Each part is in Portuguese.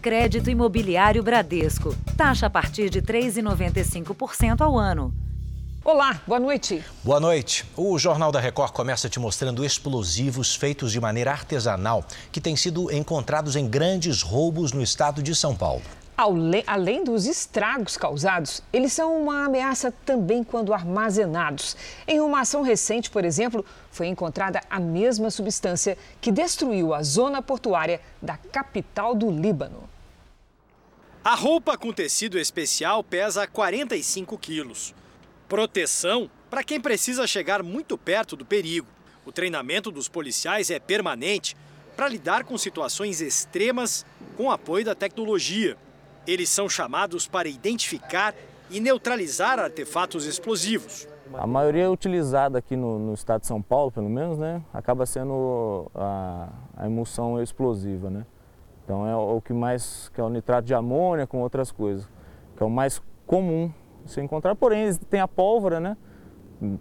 Crédito Imobiliário Bradesco. Taxa a partir de 3,95% ao ano. Olá, boa noite. Boa noite. O Jornal da Record começa te mostrando explosivos feitos de maneira artesanal que têm sido encontrados em grandes roubos no estado de São Paulo. Além dos estragos causados, eles são uma ameaça também quando armazenados. Em uma ação recente, por exemplo, foi encontrada a mesma substância que destruiu a zona portuária da capital do Líbano. A roupa com tecido especial pesa 45 quilos. Proteção para quem precisa chegar muito perto do perigo. O treinamento dos policiais é permanente para lidar com situações extremas com apoio da tecnologia. Eles são chamados para identificar e neutralizar artefatos explosivos. A maioria utilizada aqui no, no, estado de São Paulo, pelo menos, né, acaba sendo a, a emulsão explosiva, né? Então é o que mais, que é o nitrato de amônia com outras coisas, que é o mais comum se encontrar, porém tem a pólvora, né?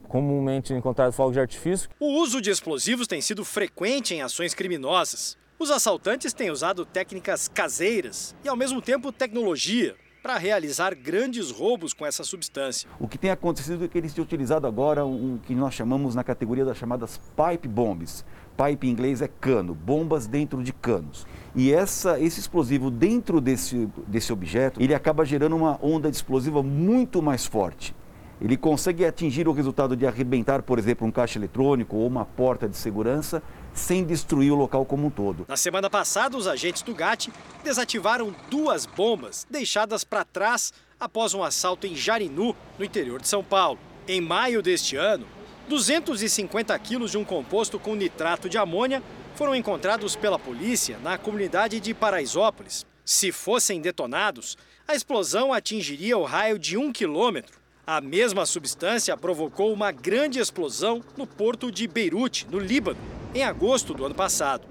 Comumente encontrado fogos de artifício. O uso de explosivos tem sido frequente em ações criminosas. Os assaltantes têm usado técnicas caseiras e, ao mesmo tempo, tecnologia para realizar grandes roubos com essa substância. O que tem acontecido é que eles têm utilizado agora um que nós chamamos na categoria das chamadas pipe bombs. Pipe em inglês é cano, bombas dentro de canos. E essa, esse explosivo dentro desse, desse objeto, ele acaba gerando uma onda de explosiva muito mais forte. Ele consegue atingir o resultado de arrebentar, por exemplo, um caixa eletrônico ou uma porta de segurança sem destruir o local como um todo. Na semana passada, os agentes do GAT desativaram duas bombas deixadas para trás após um assalto em Jarinu, no interior de São Paulo. Em maio deste ano, 250 quilos de um composto com nitrato de amônia foram encontrados pela polícia na comunidade de Paraisópolis. Se fossem detonados, a explosão atingiria o raio de um quilômetro a mesma substância provocou uma grande explosão no porto de Beirute, no Líbano, em agosto do ano passado.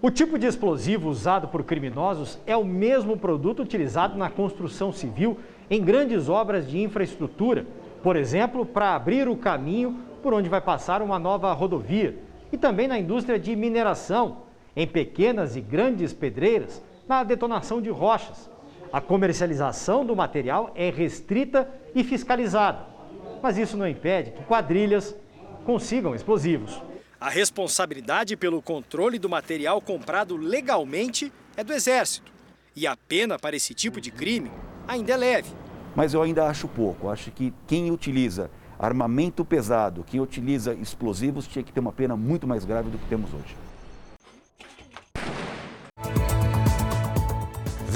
O tipo de explosivo usado por criminosos é o mesmo produto utilizado na construção civil em grandes obras de infraestrutura, por exemplo, para abrir o caminho por onde vai passar uma nova rodovia, e também na indústria de mineração, em pequenas e grandes pedreiras, na detonação de rochas. A comercialização do material é restrita e fiscalizada, mas isso não impede que quadrilhas consigam explosivos. A responsabilidade pelo controle do material comprado legalmente é do Exército. E a pena para esse tipo de crime ainda é leve. Mas eu ainda acho pouco. Acho que quem utiliza armamento pesado, quem utiliza explosivos, tinha que ter uma pena muito mais grave do que temos hoje.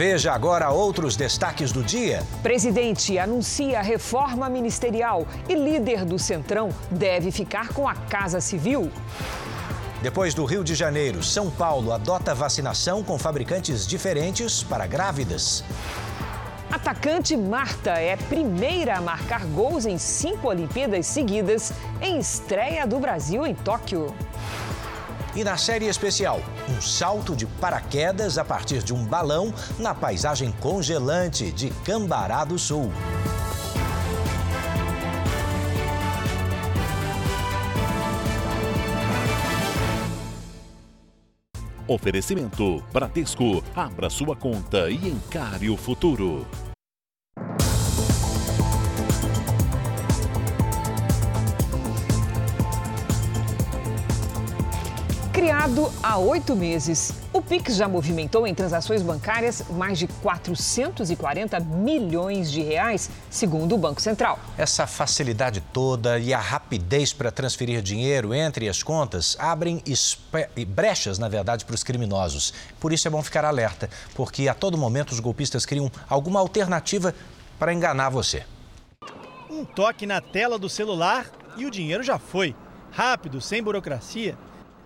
Veja agora outros destaques do dia. Presidente anuncia reforma ministerial e líder do Centrão deve ficar com a Casa Civil. Depois do Rio de Janeiro, São Paulo adota vacinação com fabricantes diferentes para grávidas. Atacante Marta é primeira a marcar gols em cinco Olimpíadas seguidas em estreia do Brasil em Tóquio. E na série especial, um salto de paraquedas a partir de um balão na paisagem congelante de Cambará do Sul. Oferecimento Bradesco. Abra sua conta e encare o futuro. Criado há oito meses, o Pix já movimentou em transações bancárias mais de 440 milhões de reais, segundo o Banco Central. Essa facilidade toda e a rapidez para transferir dinheiro entre as contas abrem brechas, na verdade, para os criminosos. Por isso é bom ficar alerta, porque a todo momento os golpistas criam alguma alternativa para enganar você. Um toque na tela do celular e o dinheiro já foi. Rápido, sem burocracia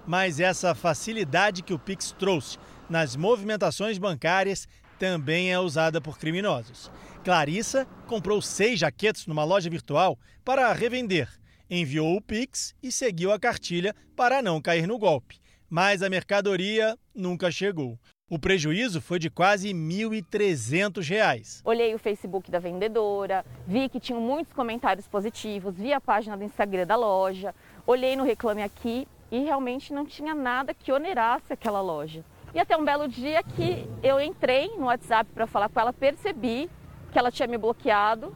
mas essa facilidade que o Pix trouxe nas movimentações bancárias também é usada por criminosos. Clarissa comprou seis jaquetes numa loja virtual para revender, enviou o Pix e seguiu a cartilha para não cair no golpe. Mas a mercadoria nunca chegou. O prejuízo foi de quase R$ 1.300. Olhei o Facebook da vendedora, vi que tinham muitos comentários positivos, vi a página do Instagram da loja, olhei no Reclame Aqui e realmente não tinha nada que onerasse aquela loja. E até um belo dia que eu entrei no WhatsApp para falar com ela, percebi que ela tinha me bloqueado.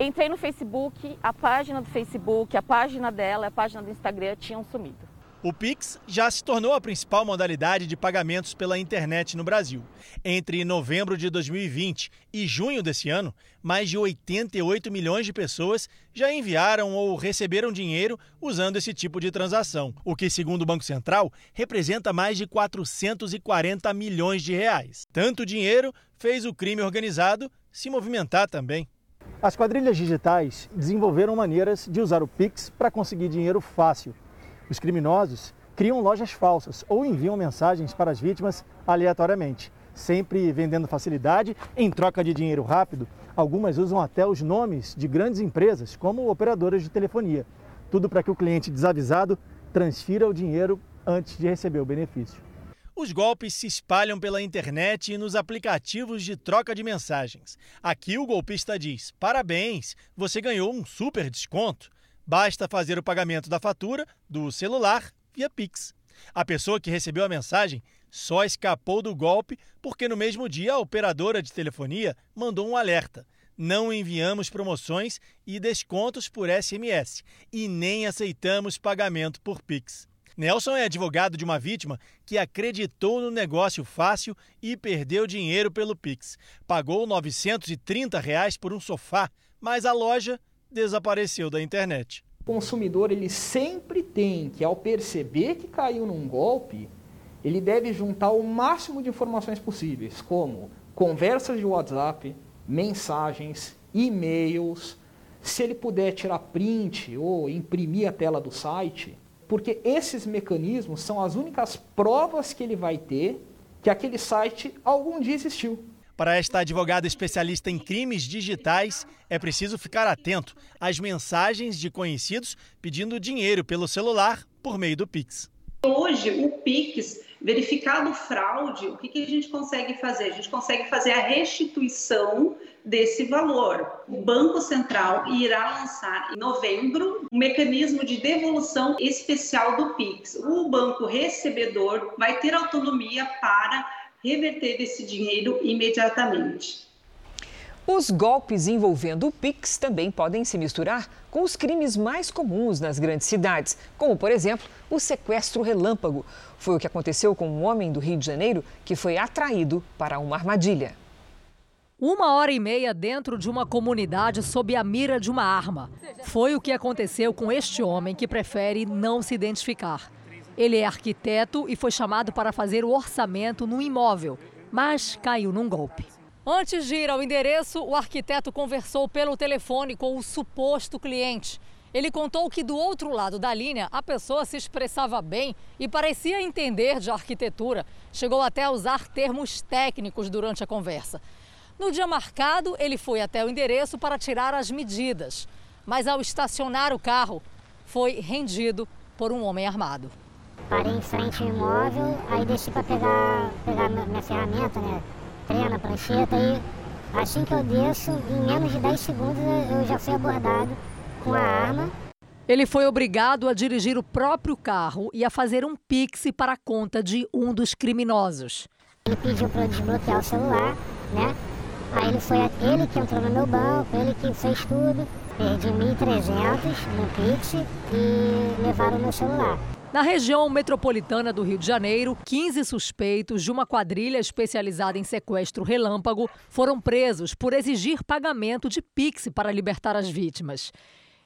Entrei no Facebook, a página do Facebook, a página dela, a página do Instagram tinham sumido. O Pix já se tornou a principal modalidade de pagamentos pela internet no Brasil. Entre novembro de 2020 e junho desse ano, mais de 88 milhões de pessoas já enviaram ou receberam dinheiro usando esse tipo de transação, o que, segundo o Banco Central, representa mais de 440 milhões de reais. Tanto dinheiro fez o crime organizado se movimentar também. As quadrilhas digitais desenvolveram maneiras de usar o Pix para conseguir dinheiro fácil. Os criminosos criam lojas falsas ou enviam mensagens para as vítimas aleatoriamente, sempre vendendo facilidade em troca de dinheiro rápido. Algumas usam até os nomes de grandes empresas, como operadoras de telefonia. Tudo para que o cliente desavisado transfira o dinheiro antes de receber o benefício. Os golpes se espalham pela internet e nos aplicativos de troca de mensagens. Aqui o golpista diz: parabéns, você ganhou um super desconto. Basta fazer o pagamento da fatura do celular via Pix. A pessoa que recebeu a mensagem só escapou do golpe porque no mesmo dia a operadora de telefonia mandou um alerta. Não enviamos promoções e descontos por SMS e nem aceitamos pagamento por Pix. Nelson é advogado de uma vítima que acreditou no negócio fácil e perdeu dinheiro pelo Pix. Pagou 930 reais por um sofá, mas a loja desapareceu da internet. O consumidor ele sempre tem que, ao perceber que caiu num golpe, ele deve juntar o máximo de informações possíveis, como conversas de WhatsApp, mensagens, e-mails, se ele puder tirar print ou imprimir a tela do site, porque esses mecanismos são as únicas provas que ele vai ter que aquele site algum dia existiu. Para esta advogada especialista em crimes digitais, é preciso ficar atento às mensagens de conhecidos pedindo dinheiro pelo celular por meio do Pix. Hoje, o Pix, verificado fraude, o que, a gente consegue fazer? A gente consegue fazer a restituição desse valor. O Banco Central irá lançar em novembro um mecanismo de devolução especial do Pix. O banco recebedor vai ter autonomia para reverter esse dinheiro imediatamente. Os golpes envolvendo o Pix também podem se misturar com os crimes mais comuns nas grandes cidades, como, por exemplo, o sequestro relâmpago. Foi o que aconteceu com um homem do Rio de Janeiro que foi atraído para uma armadilha. Uma hora e meia dentro de uma comunidade sob a mira de uma arma. Foi o que aconteceu com este homem que prefere não se identificar. Ele é arquiteto e foi chamado para fazer o orçamento no imóvel, mas caiu num golpe. Antes de ir ao endereço, o arquiteto conversou pelo telefone com o suposto cliente. Ele contou que do outro lado da linha a pessoa se expressava bem e parecia entender de arquitetura. Chegou até a usar termos técnicos durante a conversa. No dia marcado, ele foi até o endereço para tirar as medidas, mas ao estacionar o carro, foi rendido por um homem armado. Parei em frente ao imóvel, aí desci para pegar, pegar minha ferramenta, né? Trena, prancheta e assim que eu desço, em menos de 10 segundos eu já fui abordado com a arma. Ele foi obrigado a dirigir o próprio carro e a fazer um pix para a conta de um dos criminosos. Ele pediu para eu desbloquear o celular, né? Aí ele foi ele que entrou no meu banco, ele que fez tudo. Perdi 1.300 no Pix e levaram meu celular. Na região metropolitana do Rio de Janeiro, 15 suspeitos de uma quadrilha especializada em sequestro relâmpago foram presos por exigir pagamento de Pix para libertar as vítimas.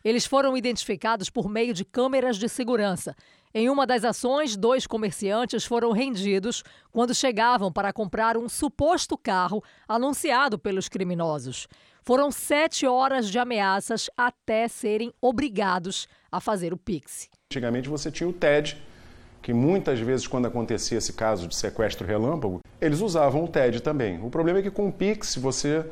Eles foram identificados por meio de câmeras de segurança. Em uma das ações, dois comerciantes foram rendidos quando chegavam para comprar um suposto carro anunciado pelos criminosos. Foram sete horas de ameaças até serem obrigados a fazer o Pix. Antigamente você tinha o TED, que muitas vezes, quando acontecia esse caso de sequestro relâmpago, eles usavam o TED também. O problema é que com o Pix você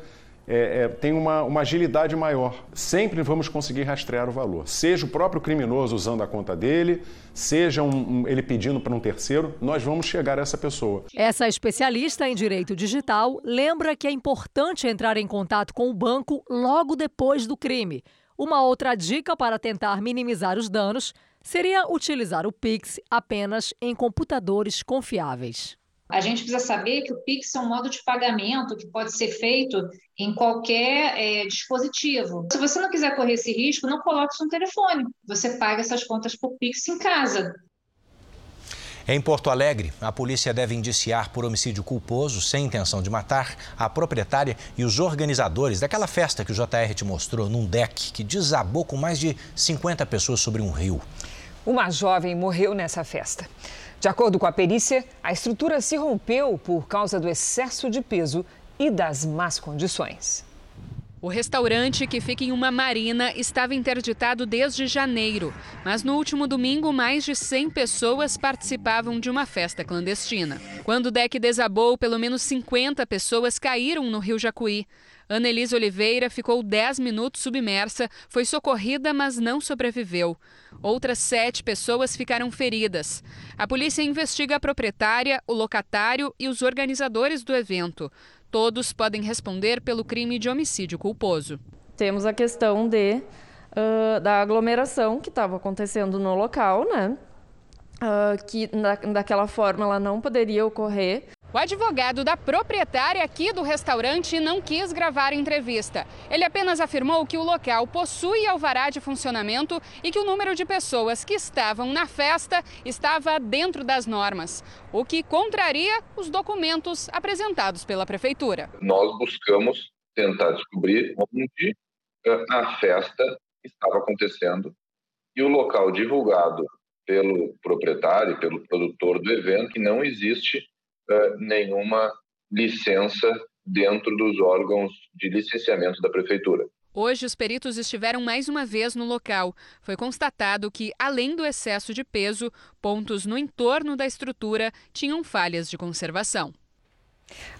é, é, tem uma, uma, agilidade maior. Sempre vamos conseguir rastrear o valor. Seja o próprio criminoso usando a conta dele, seja um, um, ele pedindo para um terceiro, nós vamos chegar a essa pessoa. Essa especialista em direito digital lembra que é importante entrar em contato com o banco logo depois do crime. Uma outra dica para tentar minimizar os danos seria utilizar o Pix apenas em computadores confiáveis. A gente precisa saber que o Pix é um modo de pagamento que pode ser feito em qualquer é, dispositivo. Se você não quiser correr esse risco, não coloque isso no telefone. Você paga essas contas por Pix em casa. Em Porto Alegre, a polícia deve indiciar por homicídio culposo, sem intenção de matar, a proprietária e os organizadores daquela festa que o JR te mostrou num deck que desabou com mais de 50 pessoas sobre um rio. Uma jovem morreu nessa festa. De acordo com a perícia, a estrutura se rompeu por causa do excesso de peso e das más condições. O restaurante, que fica em uma marina, estava interditado desde janeiro. Mas no último domingo, mais de 100 pessoas participavam de uma festa clandestina. Quando o deck desabou, pelo menos 50 pessoas caíram no rio Jacuí. Annelise Oliveira ficou 10 minutos submersa, foi socorrida, mas não sobreviveu. Outras sete pessoas ficaram feridas. A polícia investiga a proprietária, o locatário e os organizadores do evento. Todos podem responder pelo crime de homicídio culposo. Temos a questão de, uh, da aglomeração que estava acontecendo no local, né? Uh, que na, daquela forma ela não poderia ocorrer. O advogado da proprietária aqui do restaurante não quis gravar a entrevista. Ele apenas afirmou que o local possui alvará de funcionamento e que o número de pessoas que estavam na festa estava dentro das normas, o que contraria os documentos apresentados pela prefeitura. Nós buscamos tentar descobrir onde eh, a festa estava acontecendo e o local divulgado pelo proprietário, pelo produtor do evento, que não existe uh, nenhuma licença dentro dos órgãos de licenciamento da prefeitura. Hoje, os peritos estiveram mais uma vez no local. Foi constatado que, além do excesso de peso, pontos no entorno da estrutura tinham falhas de conservação.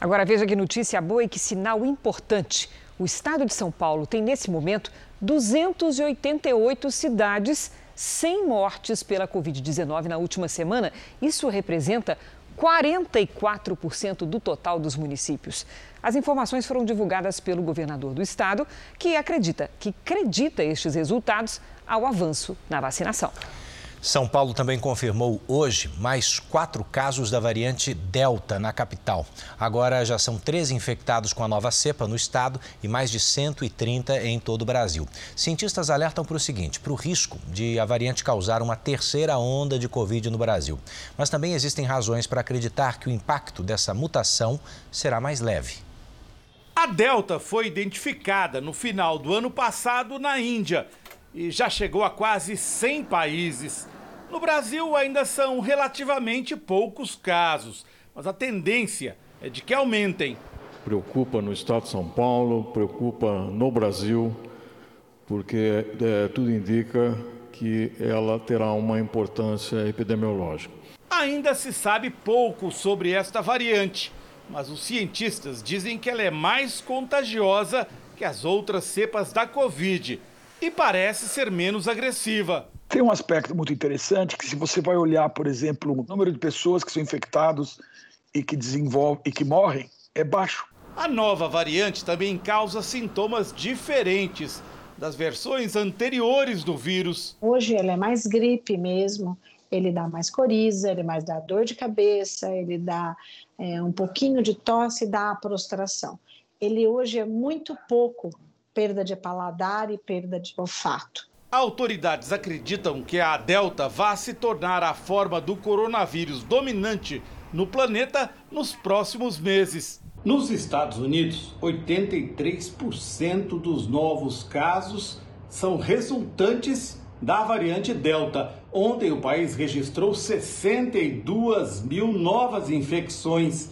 Agora veja que notícia boa e que sinal importante. O estado de São Paulo tem, nesse momento, 288 cidades sem mortes pela Covid-19 na última semana. Isso representa 44% do total dos municípios. As informações foram divulgadas pelo governador do estado, que acredita que acredita estes resultados ao avanço na vacinação. São Paulo também confirmou hoje mais quatro casos da variante Delta na capital. Agora já são 13 infectados com a nova cepa no estado e mais de 130 em todo o Brasil. Cientistas alertam para o seguinte: para o risco de a variante causar uma terceira onda de Covid no Brasil. Mas também existem razões para acreditar que o impacto dessa mutação será mais leve. A Delta foi identificada no final do ano passado na Índia e já chegou a quase 100 países. No Brasil ainda são relativamente poucos casos, mas a tendência é de que aumentem. Preocupa no estado de São Paulo, preocupa no Brasil, porque é, tudo indica que ela terá uma importância epidemiológica. Ainda se sabe pouco sobre esta variante, mas os cientistas dizem que ela é mais contagiosa que as outras cepas da Covid e parece ser menos agressiva. Tem um aspecto muito interessante que se você vai olhar, por exemplo, o número de pessoas que são infectados e que desenvolvem e que morrem é baixo. A nova variante também causa sintomas diferentes das versões anteriores do vírus. Hoje ele é mais gripe mesmo, ele dá mais coriza, ele mais dá dor de cabeça, ele dá é, um pouquinho de tosse e dá prostração. Ele hoje é muito pouco perda de paladar e perda de olfato. Autoridades acreditam que a Delta vá se tornar a forma do coronavírus dominante no planeta nos próximos meses. Nos Estados Unidos, 83% dos novos casos são resultantes da variante Delta. Ontem, o país registrou 62 mil novas infecções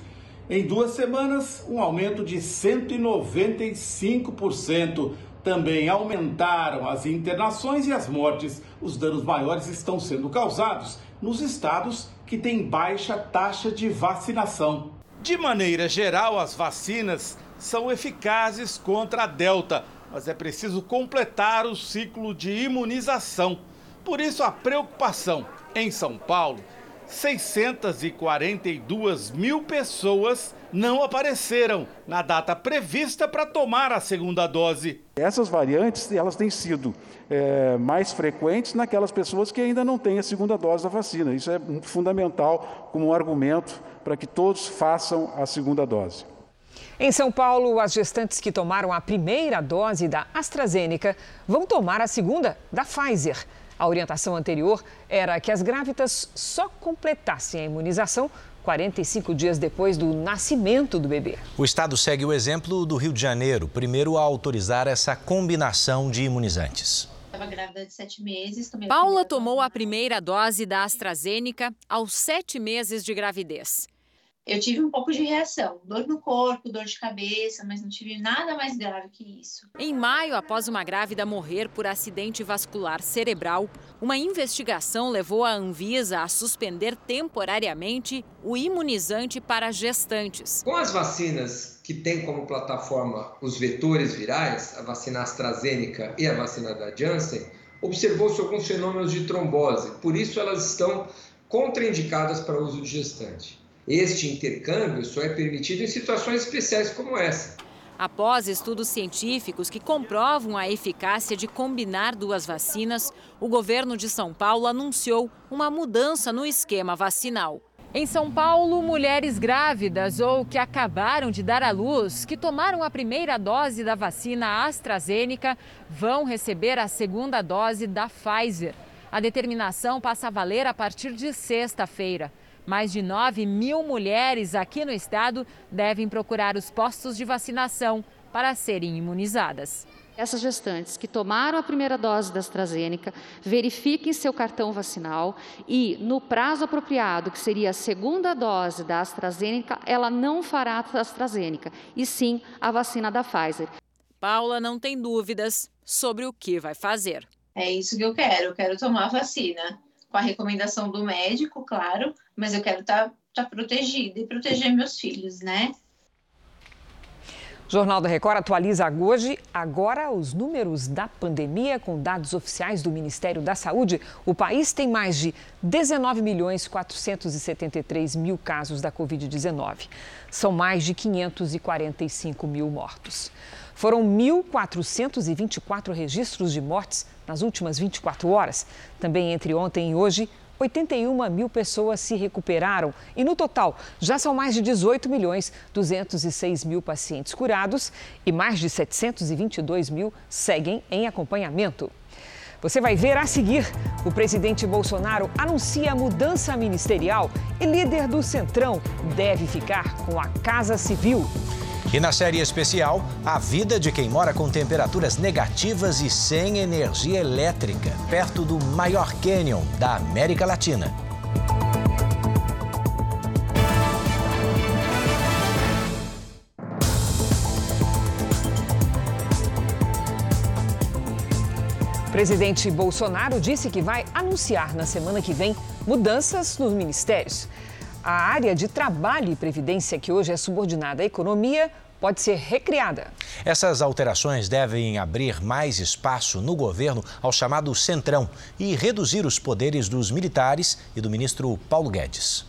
em duas semanas, um aumento de 195%. Também aumentaram as internações e as mortes. Os danos maiores estão sendo causados nos estados que têm baixa taxa de vacinação. De maneira geral, as vacinas são eficazes contra a Delta, mas é preciso completar o ciclo de imunização. Por isso, a preocupação em São Paulo 642 mil pessoas não apareceram na data prevista para tomar a segunda dose. Essas variantes elas têm sido é, mais frequentes naquelas pessoas que ainda não têm a segunda dose da vacina. Isso é fundamental como um argumento para que todos façam a segunda dose. Em São Paulo, as gestantes que tomaram a primeira dose da AstraZeneca vão tomar a segunda da Pfizer. A orientação anterior era que as grávidas só completassem a imunização 45 dias depois do nascimento do bebê. O estado segue o exemplo do Rio de Janeiro, primeiro a autorizar essa combinação de imunizantes. Estava grávida de sete meses. Paula tomou a primeira dose da AstraZeneca aos sete meses de gravidez eu tive um pouco de reação, dor no corpo, dor de cabeça, mas não tive nada mais grave que isso. Em maio, após uma grávida morrer por acidente vascular cerebral, uma investigação levou a Anvisa a suspender temporariamente o imunizante para gestantes. Com as vacinas que têm como plataforma os vetores virais, a vacina AstraZeneca e a vacina da Janssen, observou-se alguns fenômenos de trombose, por isso elas estão contraindicadas para uso de gestante. Este intercâmbio só é permitido em situações especiais como essa. Após estudos científicos que comprovam a eficácia de combinar duas vacinas, o governo de São Paulo anunciou uma mudança no esquema vacinal. Em São Paulo, mulheres grávidas ou que acabaram de dar à luz, que tomaram a primeira dose da vacina AstraZeneca, vão receber a segunda dose da Pfizer. A determinação passa a valer a partir de sexta-feira. Mais de 9 mil mulheres aqui no estado devem procurar os postos de vacinação para serem imunizadas. Essas gestantes que tomaram a primeira dose da AstraZeneca, verifiquem seu cartão vacinal e, no prazo apropriado, que seria a segunda dose da AstraZeneca, ela não fará a AstraZeneca, e sim a vacina da Pfizer. Paula não tem dúvidas sobre o que vai fazer. É isso que eu quero, eu quero tomar a vacina com a recomendação do médico, claro, mas eu quero estar tá, tá protegida e proteger meus filhos, né? O Jornal da Record atualiza hoje agora os números da pandemia com dados oficiais do Ministério da Saúde. O país tem mais de 19 milhões 473 mil casos da Covid-19. São mais de 545 mil mortos. Foram 1.424 registros de mortes nas últimas 24 horas. Também entre ontem e hoje, 81 mil pessoas se recuperaram e, no total, já são mais de 18 milhões 206 mil pacientes curados e mais de 722 mil seguem em acompanhamento. Você vai ver a seguir. O presidente Bolsonaro anuncia mudança ministerial e líder do Centrão deve ficar com a Casa Civil. E na série especial, a vida de quem mora com temperaturas negativas e sem energia elétrica, perto do maior cânion da América Latina. Presidente Bolsonaro disse que vai anunciar na semana que vem mudanças nos ministérios. A área de trabalho e previdência, que hoje é subordinada à economia, pode ser recriada. Essas alterações devem abrir mais espaço no governo ao chamado Centrão e reduzir os poderes dos militares e do ministro Paulo Guedes.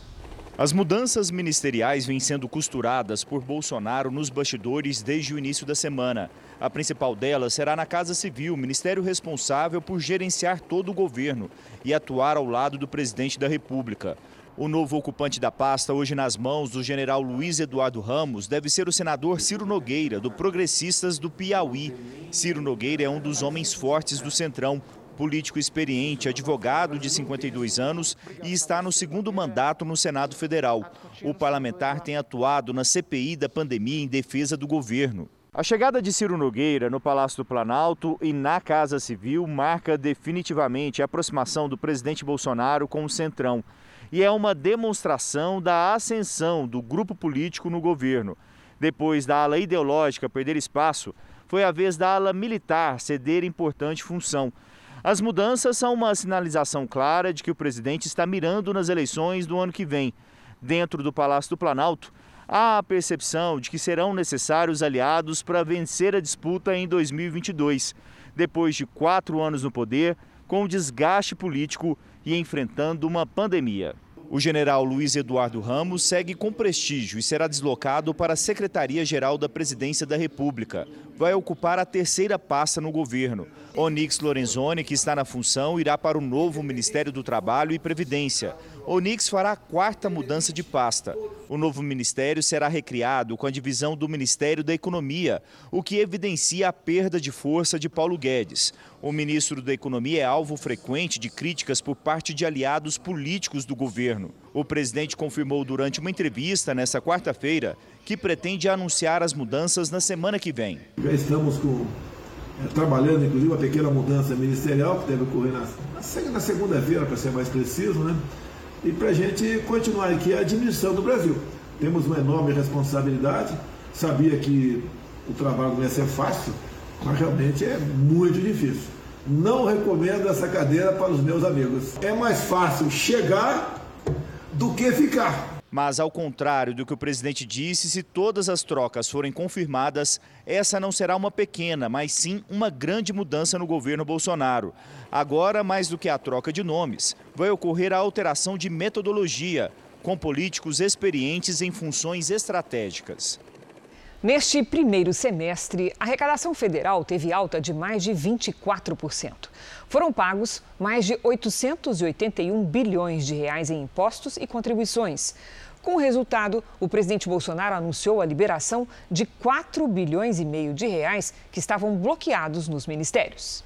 As mudanças ministeriais vêm sendo costuradas por Bolsonaro nos bastidores desde o início da semana. A principal delas será na Casa Civil, ministério responsável por gerenciar todo o governo e atuar ao lado do presidente da República. O novo ocupante da pasta, hoje nas mãos do general Luiz Eduardo Ramos, deve ser o senador Ciro Nogueira, do Progressistas do Piauí. Ciro Nogueira é um dos homens fortes do Centrão, político experiente, advogado de 52 anos e está no segundo mandato no Senado Federal. O parlamentar tem atuado na CPI da pandemia em defesa do governo. A chegada de Ciro Nogueira no Palácio do Planalto e na Casa Civil marca definitivamente a aproximação do presidente Bolsonaro com o Centrão e é uma demonstração da ascensão do grupo político no governo. Depois da ala ideológica perder espaço, foi a vez da ala militar ceder importante função. As mudanças são uma sinalização clara de que o presidente está mirando nas eleições do ano que vem. Dentro do Palácio do Planalto, há a percepção de que serão necessários aliados para vencer a disputa em 2022, depois de quatro anos no poder, com desgaste político e enfrentando uma pandemia. O general Luiz Eduardo Ramos segue com prestígio e será deslocado para a Secretaria-Geral da Presidência da República. Vai ocupar a terceira pasta no governo. Onix Lorenzoni, que está na função, irá para o novo Ministério do Trabalho e Previdência. Onix fará a quarta mudança de pasta. O novo ministério será recriado com a divisão do Ministério da Economia, o que evidencia a perda de força de Paulo Guedes. O ministro da Economia é alvo frequente de críticas por parte de aliados políticos do governo. O presidente confirmou durante uma entrevista nesta quarta-feira que pretende anunciar as mudanças na semana que vem. Já estamos com, é, trabalhando, inclusive, uma pequena mudança ministerial que deve ocorrer na, na segunda-feira, para ser mais preciso, né? E para a gente continuar aqui a administração do Brasil. Temos uma enorme responsabilidade, sabia que o trabalho não ia ser fácil, mas realmente é muito difícil. Não recomendo essa cadeira para os meus amigos. É mais fácil chegar do que ficar. Mas, ao contrário do que o presidente disse, se todas as trocas forem confirmadas, essa não será uma pequena, mas sim uma grande mudança no governo Bolsonaro. Agora, mais do que a troca de nomes, vai ocorrer a alteração de metodologia, com políticos experientes em funções estratégicas. Neste primeiro semestre, a arrecadação federal teve alta de mais de 24%. Foram pagos mais de 881 bilhões de reais em impostos e contribuições. Com o resultado, o presidente Bolsonaro anunciou a liberação de 4 bilhões e meio de reais que estavam bloqueados nos ministérios.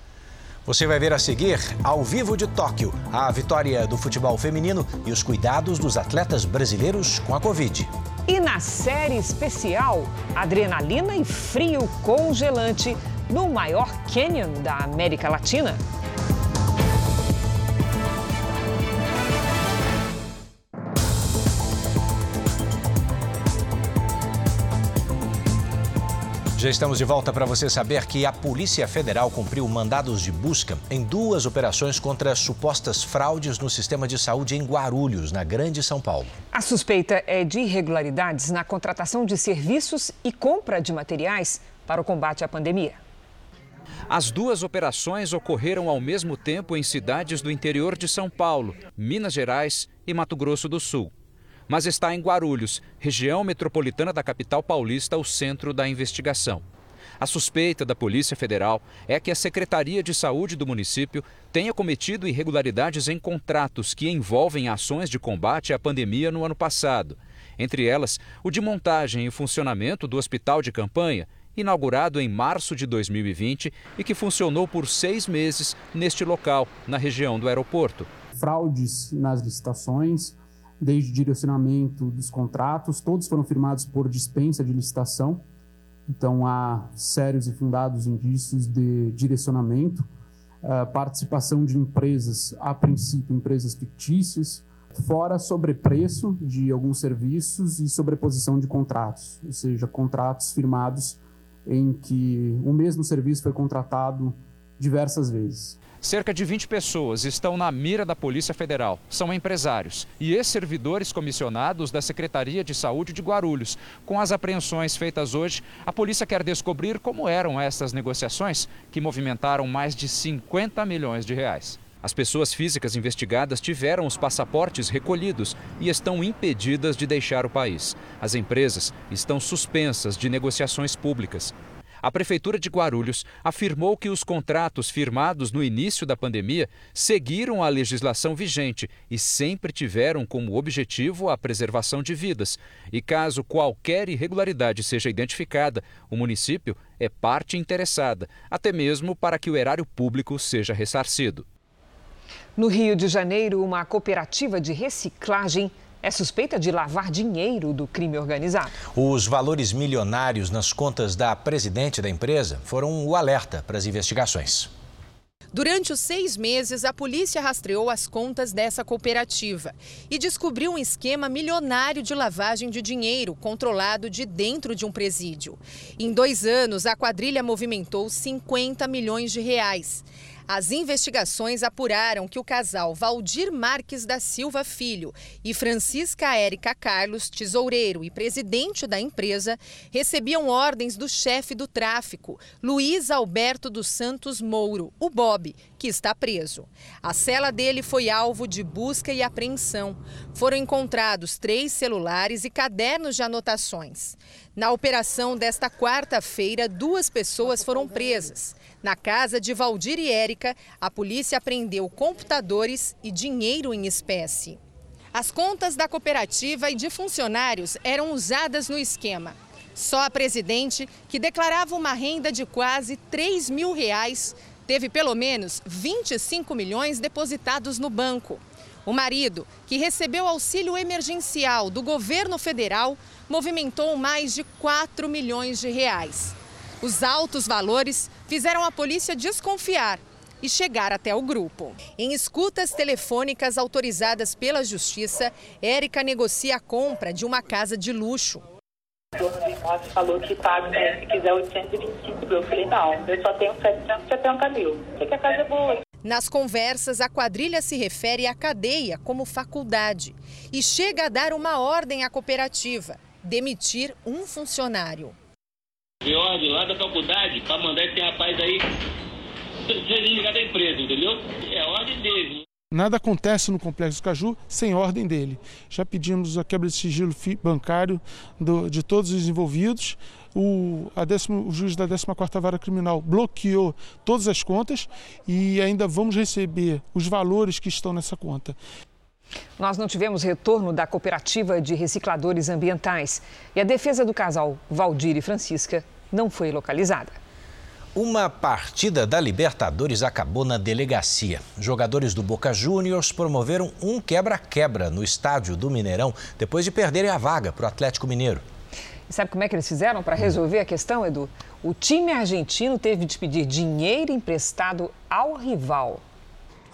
Você vai ver a seguir, ao vivo de Tóquio, a vitória do futebol feminino e os cuidados dos atletas brasileiros com a Covid. E na série especial, adrenalina e frio congelante no maior canyon da América Latina. Já estamos de volta para você saber que a Polícia Federal cumpriu mandados de busca em duas operações contra supostas fraudes no sistema de saúde em Guarulhos, na Grande São Paulo. A suspeita é de irregularidades na contratação de serviços e compra de materiais para o combate à pandemia. As duas operações ocorreram ao mesmo tempo em cidades do interior de São Paulo, Minas Gerais e Mato Grosso do Sul mas está em Guarulhos, região metropolitana da capital paulista, o centro da investigação. A suspeita da Polícia Federal é que a Secretaria de Saúde do município tenha cometido irregularidades em contratos que envolvem ações de combate à pandemia no ano passado. Entre elas, o de montagem e funcionamento do hospital de campanha, inaugurado em março de 2020 e que funcionou por seis meses neste local, na região do aeroporto. Fraudes nas licitações, desde o direcionamento dos contratos, todos foram firmados por dispensa de licitação. Então há sérios e fundados indícios de direcionamento, uh, participação de empresas, a princípio empresas fictícias, fora sobrepreço de alguns serviços e sobreposição de contratos, ou seja, contratos firmados em que o mesmo serviço foi contratado diversas vezes. Cerca de 20 pessoas estão na mira da Polícia Federal. São empresários e ex-servidores comissionados da Secretaria de Saúde de Guarulhos. Com as apreensões feitas hoje, a polícia quer descobrir como eram essas negociações que movimentaram mais de 50 milhões de reais. As pessoas físicas investigadas tiveram os passaportes recolhidos e estão impedidas de deixar o país. As empresas estão suspensas de negociações públicas. A Prefeitura de Guarulhos afirmou que os contratos firmados no início da pandemia seguiram a legislação vigente e sempre tiveram como objetivo a preservação de vidas. E caso qualquer irregularidade seja identificada, o município é parte interessada, até mesmo para que o erário público seja ressarcido. No Rio de Janeiro, uma cooperativa de reciclagem é suspeita de lavar dinheiro do crime organizado. Os valores milionários nas contas da presidente da empresa foram o alerta para as investigações. Durante os seis meses, a polícia rastreou as contas dessa cooperativa e descobriu um esquema milionário de lavagem de dinheiro controlado de dentro de um presídio. Em dois anos, a quadrilha movimentou 50 milhões de reais. As investigações apuraram que o casal Valdir Marques da Silva Filho e Francisca Érica Carlos, tesoureiro e presidente da empresa, recebiam ordens do chefe do tráfico, Luiz Alberto dos Santos Mouro, o Bob, que está preso. A cela dele foi alvo de busca e apreensão. Foram encontrados três celulares e cadernos de anotações. Na operação desta quarta-feira, duas pessoas foram presas. Na casa de Valdir e Érica, a polícia apreendeu computadores e dinheiro em espécie. As contas da cooperativa e de funcionários eram usadas no esquema. Só a presidente, que declarava uma renda de quase 3 mil reais, teve pelo menos 25 milhões depositados no banco. O marido, que recebeu auxílio emergencial do governo federal, movimentou mais de 4 milhões de reais. Os altos valores fizeram a polícia desconfiar e chegar até o grupo. Em escutas telefônicas autorizadas pela Justiça, Érica negocia a compra de uma casa de luxo. O dono do imóvel falou que paga, né, se quiser, 825 mil. Eu falei, não, eu só tenho 770 mil. Sei que a casa é boa. Nas conversas, a quadrilha se refere à cadeia como faculdade e chega a dar uma ordem à cooperativa: demitir um funcionário. De ordem lá da faculdade para mandar esse rapaz aí ser desligado da empresa, entendeu? É ordem dele. Nada acontece no Complexo do Caju sem ordem dele. Já pedimos a quebra de sigilo bancário do, de todos os envolvidos. O, décimo, o, juiz da 14ª Vara Criminal bloqueou todas as contas e ainda vamos receber os valores que estão nessa conta. Nós não tivemos retorno da cooperativa de recicladores ambientais e a defesa do casal Valdir e Francisca não foi localizada. Uma partida da Libertadores acabou na delegacia. Jogadores do Boca Juniors promoveram um quebra-quebra no estádio do Mineirão depois de perderem a vaga para o Atlético Mineiro. E sabe como é que eles fizeram para resolver a questão, Edu? O time argentino teve de pedir dinheiro emprestado ao rival.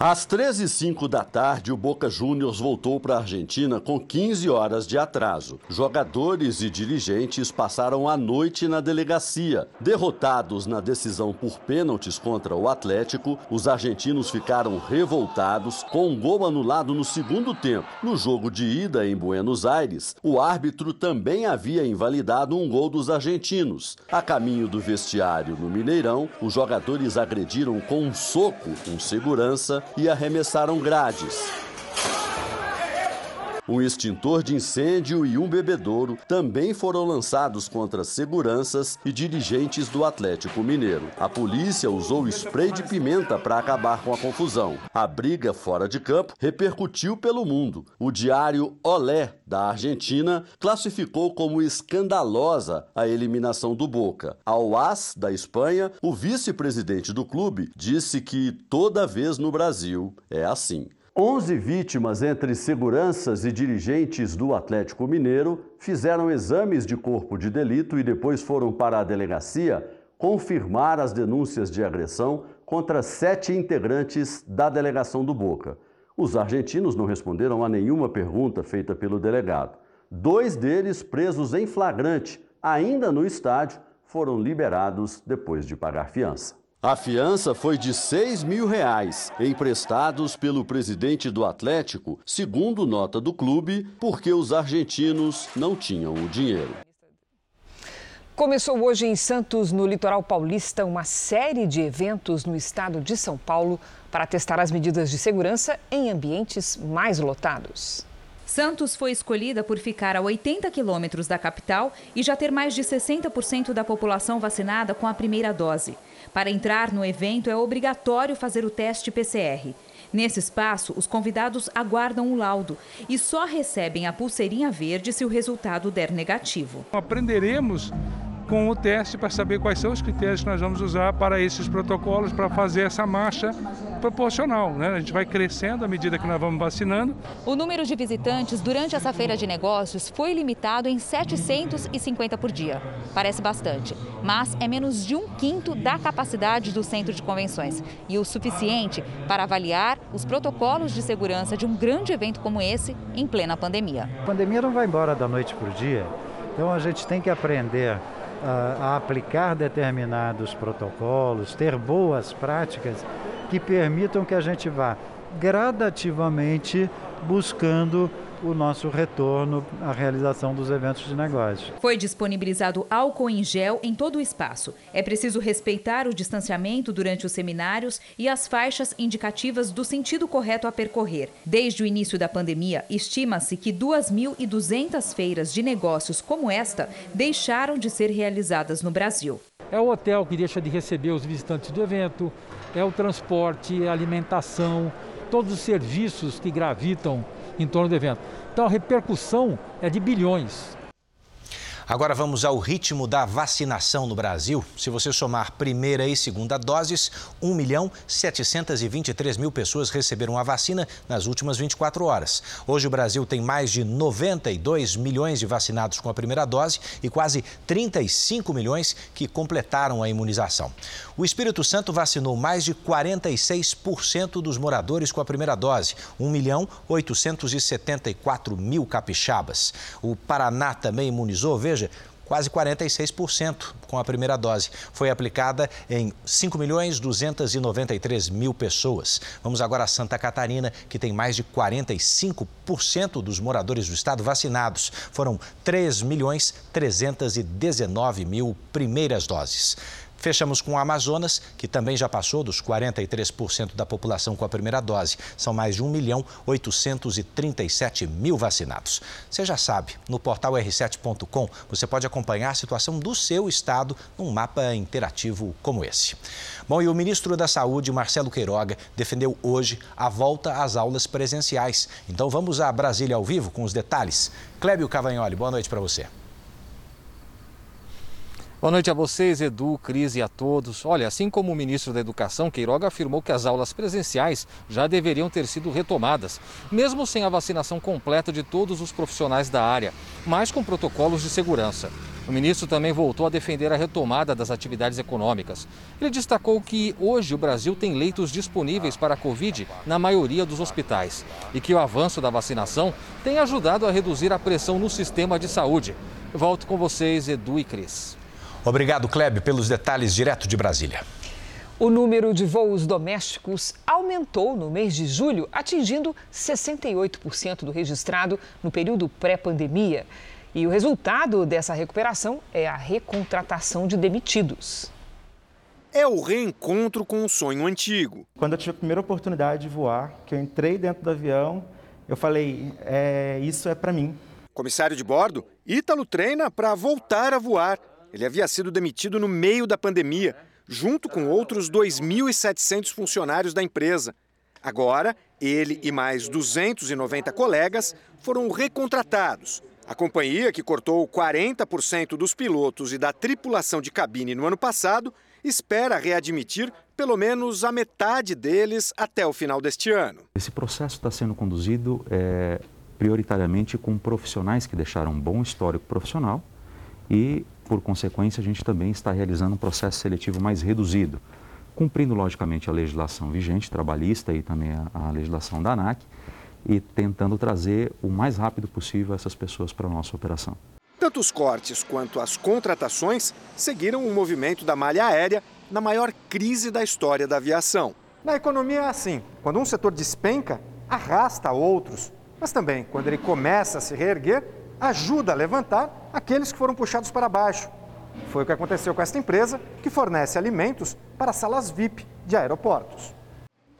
Às 13h05 da tarde, o Boca Juniors voltou para a Argentina com 15 horas de atraso. Jogadores e dirigentes passaram a noite na delegacia. Derrotados na decisão por pênaltis contra o Atlético, os argentinos ficaram revoltados com um gol anulado no segundo tempo. No jogo de ida em Buenos Aires, o árbitro também havia invalidado um gol dos argentinos. A caminho do vestiário no Mineirão, os jogadores agrediram com um soco um segurança e arremessaram grades. Um extintor de incêndio e um bebedouro também foram lançados contra seguranças e dirigentes do Atlético Mineiro. A polícia usou spray de pimenta para acabar com a confusão. A briga fora de campo repercutiu pelo mundo. O diário Olé, da Argentina, classificou como escandalosa a eliminação do Boca. Ao AS, da Espanha, o vice-presidente do clube disse que toda vez no Brasil é assim. 11 vítimas entre seguranças e dirigentes do Atlético Mineiro fizeram exames de corpo de delito e depois foram para a delegacia confirmar as denúncias de agressão contra sete integrantes da delegação do Boca. Os argentinos não responderam a nenhuma pergunta feita pelo delegado. Dois deles, presos em flagrante, ainda no estádio, foram liberados depois de pagar fiança. A fiança foi de 6 mil reais, emprestados pelo presidente do Atlético, segundo nota do clube, porque os argentinos não tinham o dinheiro. Começou hoje em Santos, no litoral paulista, uma série de eventos no estado de São Paulo para testar as medidas de segurança em ambientes mais lotados. Santos foi escolhida por ficar a 80 quilômetros da capital e já ter mais de 60% da população vacinada com a primeira dose. Para entrar no evento é obrigatório fazer o teste PCR. Nesse espaço, os convidados aguardam o laudo e só recebem a pulseirinha verde se o resultado der negativo. Aprenderemos com o teste para saber quais são os critérios que nós vamos usar para esses protocolos para fazer essa marcha proporcional. Né? A gente vai crescendo à medida que nós vamos vacinando. O número de visitantes durante essa feira de negócios foi limitado em 750 por dia. Parece bastante, mas é menos de um quinto da capacidade do centro de convenções e o suficiente para avaliar os protocolos de segurança de um grande evento como esse em plena pandemia. A pandemia não vai embora da noite para o dia, então a gente tem que aprender a, aplicar determinados protocolos, ter boas práticas que permitam que a gente vá gradativamente buscando o nosso retorno à realização dos eventos de negócios. Foi disponibilizado álcool em gel em todo o espaço. É preciso respeitar o distanciamento durante os seminários e as faixas indicativas do sentido correto a percorrer. Desde o início da pandemia, estima-se que 2.200 feiras de negócios como esta deixaram de ser realizadas no Brasil. É o hotel que deixa de receber os visitantes do evento, é o transporte, a alimentação, todos os serviços que gravitam em torno do evento. Então a repercussão é de bilhões. Agora vamos ao ritmo da vacinação no Brasil. Se você somar primeira e segunda doses, 1 milhão 723 mil pessoas receberam a vacina nas últimas 24 horas. Hoje o Brasil tem mais de 92 milhões de vacinados com a primeira dose e quase 35 milhões que completaram a imunização. O Espírito Santo vacinou mais de 46% dos moradores com a primeira dose, 1 milhão 874 mil capixabas. O Paraná também imunizou, veja, quase 46% com a primeira dose. Foi aplicada em 5 milhões 293 mil pessoas. Vamos agora a Santa Catarina, que tem mais de 45% dos moradores do estado vacinados. Foram 3 milhões 319 mil primeiras doses. Fechamos com o Amazonas, que também já passou dos 43% da população com a primeira dose. São mais de 1 milhão 837 mil vacinados. Você já sabe, no portal r7.com você pode acompanhar a situação do seu estado num mapa interativo como esse. Bom, e o ministro da Saúde, Marcelo Queiroga, defendeu hoje a volta às aulas presenciais. Então vamos a Brasília ao vivo com os detalhes. Clébio Cavagnoli, boa noite para você. Boa noite a vocês, Edu, Cris e a todos. Olha, assim como o ministro da Educação, Queiroga afirmou que as aulas presenciais já deveriam ter sido retomadas, mesmo sem a vacinação completa de todos os profissionais da área, mas com protocolos de segurança. O ministro também voltou a defender a retomada das atividades econômicas. Ele destacou que hoje o Brasil tem leitos disponíveis para a Covid na maioria dos hospitais e que o avanço da vacinação tem ajudado a reduzir a pressão no sistema de saúde. Volto com vocês, Edu e Cris. Obrigado, Kleb, pelos detalhes direto de Brasília. O número de voos domésticos aumentou no mês de julho, atingindo 68% do registrado no período pré-pandemia. E o resultado dessa recuperação é a recontratação de demitidos. É o reencontro com um sonho antigo. Quando eu tive a primeira oportunidade de voar, que eu entrei dentro do avião, eu falei: é, isso é para mim. Comissário de bordo, Ítalo treina para voltar a voar ele havia sido demitido no meio da pandemia, junto com outros 2.700 funcionários da empresa. Agora, ele e mais 290 colegas foram recontratados. A companhia, que cortou 40% dos pilotos e da tripulação de cabine no ano passado, espera readmitir pelo menos a metade deles até o final deste ano. Esse processo está sendo conduzido é, prioritariamente com profissionais que deixaram um bom histórico profissional e por consequência, a gente também está realizando um processo seletivo mais reduzido, cumprindo logicamente a legislação vigente, trabalhista e também a, a legislação da ANAC, e tentando trazer o mais rápido possível essas pessoas para a nossa operação. Tanto os cortes quanto as contratações seguiram o movimento da malha aérea na maior crise da história da aviação. Na economia é assim: quando um setor despenca, arrasta outros. Mas também, quando ele começa a se reerguer, ajuda a levantar aqueles que foram puxados para baixo. Foi o que aconteceu com esta empresa, que fornece alimentos para salas VIP de aeroportos.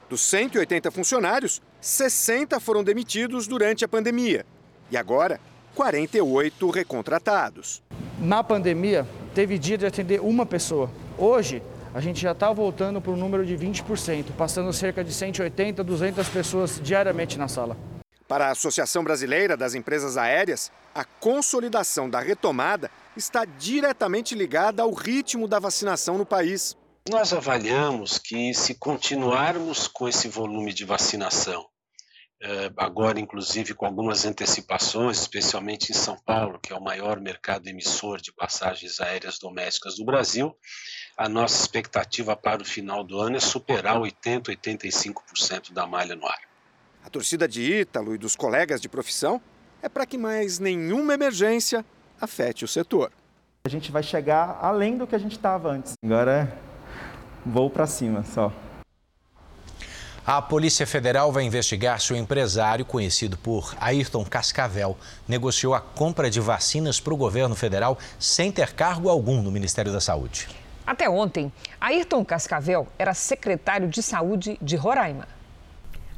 Dos 180 funcionários, 60 foram demitidos durante a pandemia. E agora, 48 recontratados. Na pandemia, teve dia de atender uma pessoa. Hoje, a gente já está voltando para o número de 20%, passando cerca de 180, 200 pessoas diariamente na sala. Para a Associação Brasileira das Empresas Aéreas, a consolidação da retomada está diretamente ligada ao ritmo da vacinação no país. Nós avaliamos que, se continuarmos com esse volume de vacinação, eh, agora inclusive com algumas antecipações, especialmente em São Paulo, que é o maior mercado emissor de passagens aéreas domésticas do Brasil, a nossa expectativa para o final do ano é superar 80, 85% da malha no ar. A torcida de Ítalo e dos colegas de profissão é para que mais nenhuma emergência afete o setor. A gente vai chegar além do que a gente estava antes. Agora vou para cima só. A Polícia Federal vai investigar se o empresário, conhecido por Ayrton Cascavel, negociou a compra de vacinas para o governo federal sem ter cargo algum no Ministério da Saúde. Até ontem, Ayrton Cascavel era secretário de Saúde de Roraima.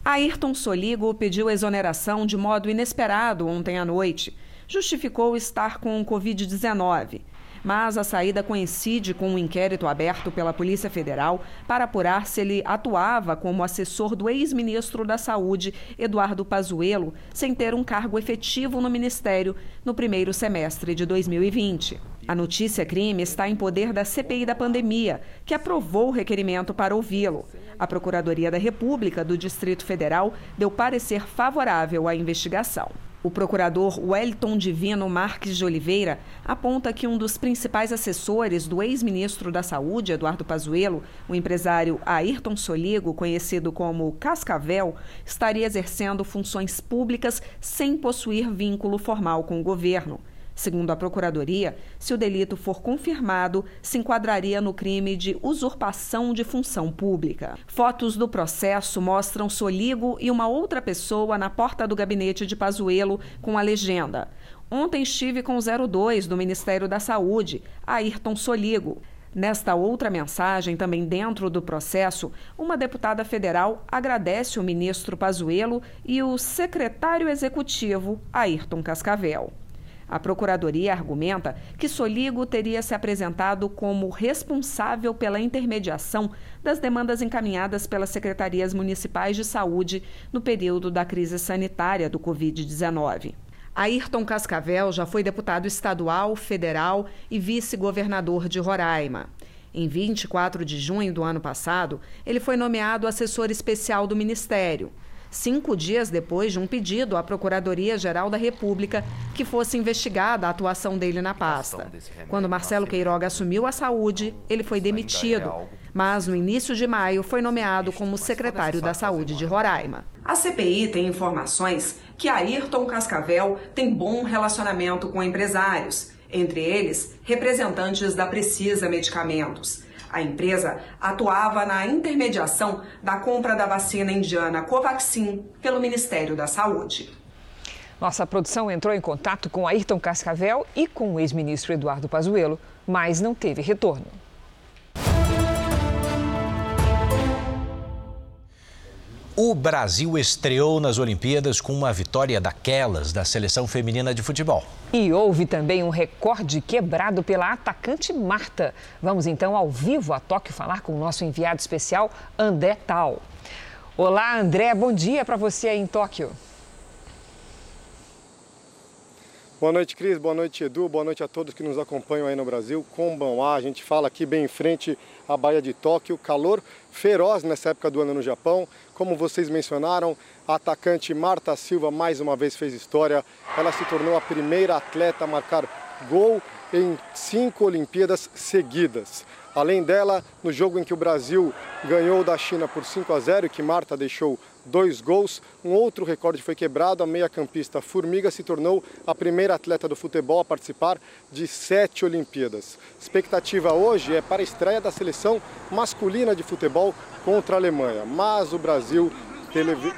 Ayrton Soligo pediu exoneração de modo inesperado ontem à noite. Justificou estar com o Covid-19 mas a saída coincide com um inquérito aberto pela Polícia Federal para apurar se ele atuava como assessor do ex-ministro da Saúde, Eduardo Pazuello, sem ter um cargo efetivo no ministério no primeiro semestre de 2020. A notícia crime está em poder da CPI da pandemia, que aprovou o requerimento para ouvi-lo. A Procuradoria da República do Distrito Federal deu parecer favorável à investigação. O procurador Wellington Divino Marques de Oliveira aponta que um dos principais assessores do ex-ministro da Saúde, Eduardo Pazuello, o empresário Ayrton Soligo, conhecido como Cascavel, estaria exercendo funções públicas sem possuir vínculo formal com o governo. Segundo a Procuradoria, se o delito for confirmado, se enquadraria no crime de usurpação de função pública. Fotos do processo mostram Soligo e uma outra pessoa na porta do gabinete de Pazuello com a legenda: Ontem estive com o 02 do Ministério da Saúde, Ayrton Soligo. Nesta outra mensagem, também dentro do processo, uma deputada federal agradece o ministro Pazuello e o secretário executivo Ayrton Cascavel. A Procuradoria argumenta que Soligo teria se apresentado como responsável pela intermediação das demandas encaminhadas pelas secretarias municipais de saúde no período da crise sanitária do Covid-19. Ayrton Cascavel já foi deputado estadual, federal e vice-governador de Roraima. Em 24 de junho do ano passado, ele foi nomeado assessor especial do Ministério cinco dias depois de um pedido à Procuradoria-Geral da República que fosse investigada a atuação dele na pasta. Quando Marcelo Queiroga assumiu a saúde, ele foi demitido, mas no início de maio foi nomeado como secretário da Saúde de Roraima. A CPI tem informações que Ayrton Cascavel tem bom relacionamento com empresários, entre eles representantes da Precisa Medicamentos. A empresa atuava na intermediação da compra da vacina indiana Covaxin pelo Ministério da Saúde. Nossa produção entrou em contato com Ayrton Cascavel e com o ex-ministro Eduardo Pazuello, mas não teve retorno. O Brasil estreou nas Olimpíadas com uma vitória daquelas da seleção feminina de futebol. E houve também um recorde quebrado pela atacante Marta. Vamos então ao vivo a Tóquio falar com o nosso enviado especial, André Tal. Olá, André, bom dia para você aí em Tóquio. Boa noite, Cris. Boa noite, Edu. Boa noite a todos que nos acompanham aí no Brasil. Konbanwa, a gente fala aqui bem em frente à Baía de Tóquio. Calor feroz nessa época do ano no Japão. Como vocês mencionaram, a atacante Marta Silva mais uma vez fez história. Ela se tornou a primeira atleta a marcar gol em cinco Olimpíadas seguidas. Além dela, no jogo em que o Brasil ganhou da China por 5 a 0 e que Marta deixou dois gols, um outro recorde foi quebrado. A meia-campista Formiga se tornou a primeira atleta do futebol a participar de sete Olimpíadas. Expectativa hoje é para a estreia da seleção masculina de futebol contra a Alemanha, mas o Brasil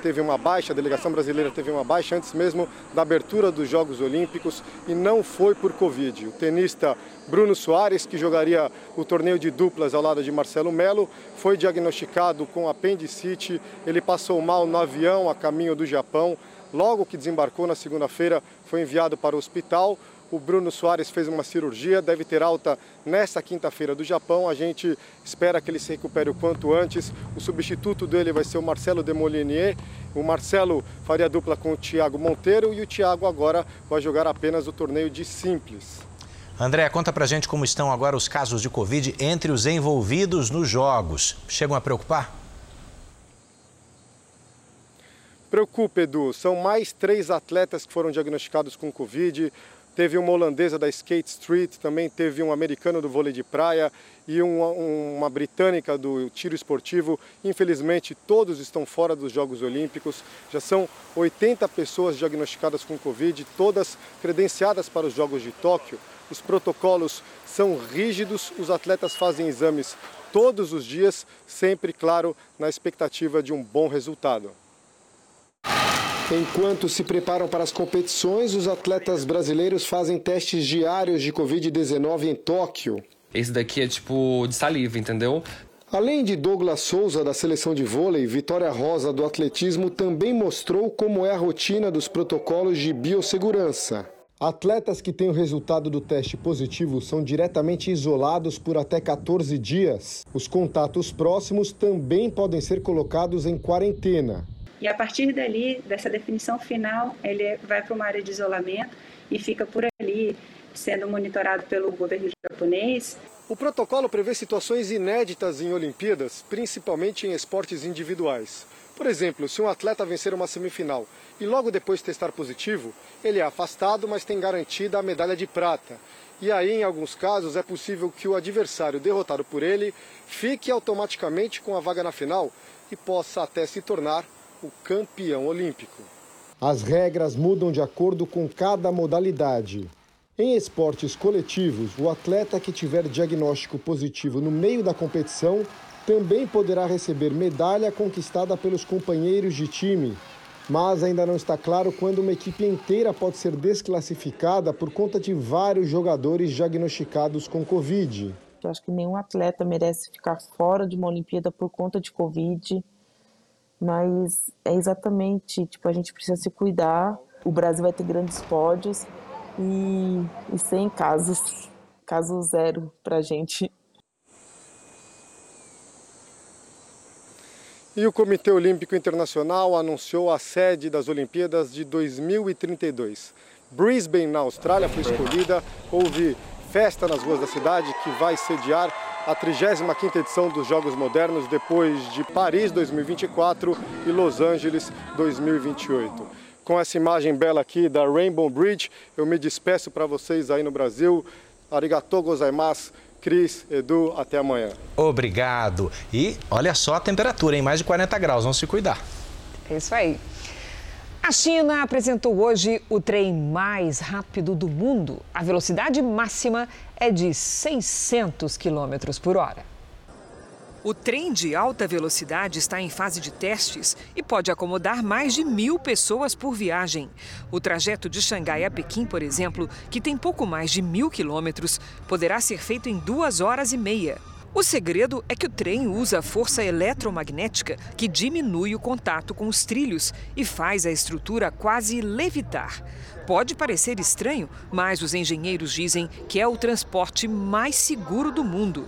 teve uma baixa, a delegação brasileira teve uma baixa antes mesmo da abertura dos Jogos Olímpicos e não foi por Covid. O tenista Bruno Soares, que jogaria o torneio de duplas ao lado de Marcelo Melo, foi diagnosticado com apendicite. Ele passou mal no avião a caminho do Japão. Logo que desembarcou na segunda-feira, foi enviado para o hospital. O Bruno Soares fez uma cirurgia, deve ter alta nesta quinta-feira do Japão. A gente espera que ele se recupere o quanto antes. O substituto dele vai ser o Marcelo Demolinier. O Marcelo faria dupla com o Thiago Monteiro e o Thiago agora vai jogar apenas o torneio de simples. André, conta pra gente como estão agora os casos de Covid entre os envolvidos nos Jogos. Chegam a preocupar? Preocupa, Edu. São mais três atletas que foram diagnosticados com Covid teve uma holandesa da Skate Street, também teve um americano do vôlei de praia e uma, uma, britânica do tiro esportivo. Infelizmente, todos estão fora dos Jogos Olímpicos. Já são 80 pessoas diagnosticadas com Covid, todas credenciadas para os Jogos de Tóquio. Os protocolos são rígidos, os atletas fazem exames todos os dias, sempre, claro, na expectativa de um bom resultado. Enquanto se preparam para as competições, os atletas brasileiros fazem testes diários de Covid-19 em Tóquio. Esse daqui é tipo de saliva, entendeu? Além de Douglas Souza, da seleção de vôlei, Vitória Rosa, do atletismo, também mostrou como é a rotina dos protocolos de biossegurança. Atletas que têm o resultado do teste positivo são diretamente isolados por até 14 dias. Os contatos próximos também podem ser colocados em quarentena. E a partir dali, dessa definição final, ele vai para uma área de isolamento e fica por ali, sendo monitorado pelo governo japonês. O protocolo prevê situações inéditas em Olimpíadas, principalmente em esportes individuais. Por exemplo, se um atleta vencer uma semifinal e logo depois testar positivo, ele é afastado, mas tem garantida a medalha de prata. E aí, em alguns casos, é possível que o adversário derrotado por ele fique automaticamente com a vaga na final e possa até se tornar o campeão olímpico. As regras mudam de acordo com cada modalidade. Em esportes coletivos, o atleta que tiver diagnóstico positivo no meio da competição também poderá receber medalha conquistada pelos companheiros de time. Mas ainda não está claro quando uma equipe inteira pode ser desclassificada por conta de vários jogadores diagnosticados com Covid. Eu acho que nenhum atleta merece ficar fora de uma Olimpíada por conta de Covid mas é exatamente, tipo, a gente precisa se cuidar. O Brasil vai ter grandes pódios e, e sem casos, caso zero pra gente. E o Comitê Olímpico Internacional anunciou a sede das Olimpíadas de 2032. Brisbane, na Austrália, foi escolhida. Houve festa nas ruas da cidade que vai sediar a 35ª edição dos Jogos Modernos depois de Paris 2024 e Los Angeles 2028. Com essa imagem bela aqui da Rainbow Bridge, eu me despeço para vocês aí no Brasil. Arigatou gozaimasu. Cris, Edu, até amanhã. Obrigado. E olha só a temperatura, em mais de 40 graus. Vamos se cuidar. É isso aí. A China apresentou hoje o trem mais rápido do mundo. A velocidade máxima é de 600 km por hora. O trem de alta velocidade está em fase de testes e pode acomodar mais de mil pessoas por viagem. O trajeto de Xangai a Pequim, por exemplo, que tem pouco mais de mil quilômetros, poderá ser feito em duas horas e meia. O segredo é que o trem usa força eletromagnética que diminui o contato com os trilhos e faz a estrutura quase levitar. Pode parecer estranho, mas os engenheiros dizem que é o transporte mais seguro do mundo.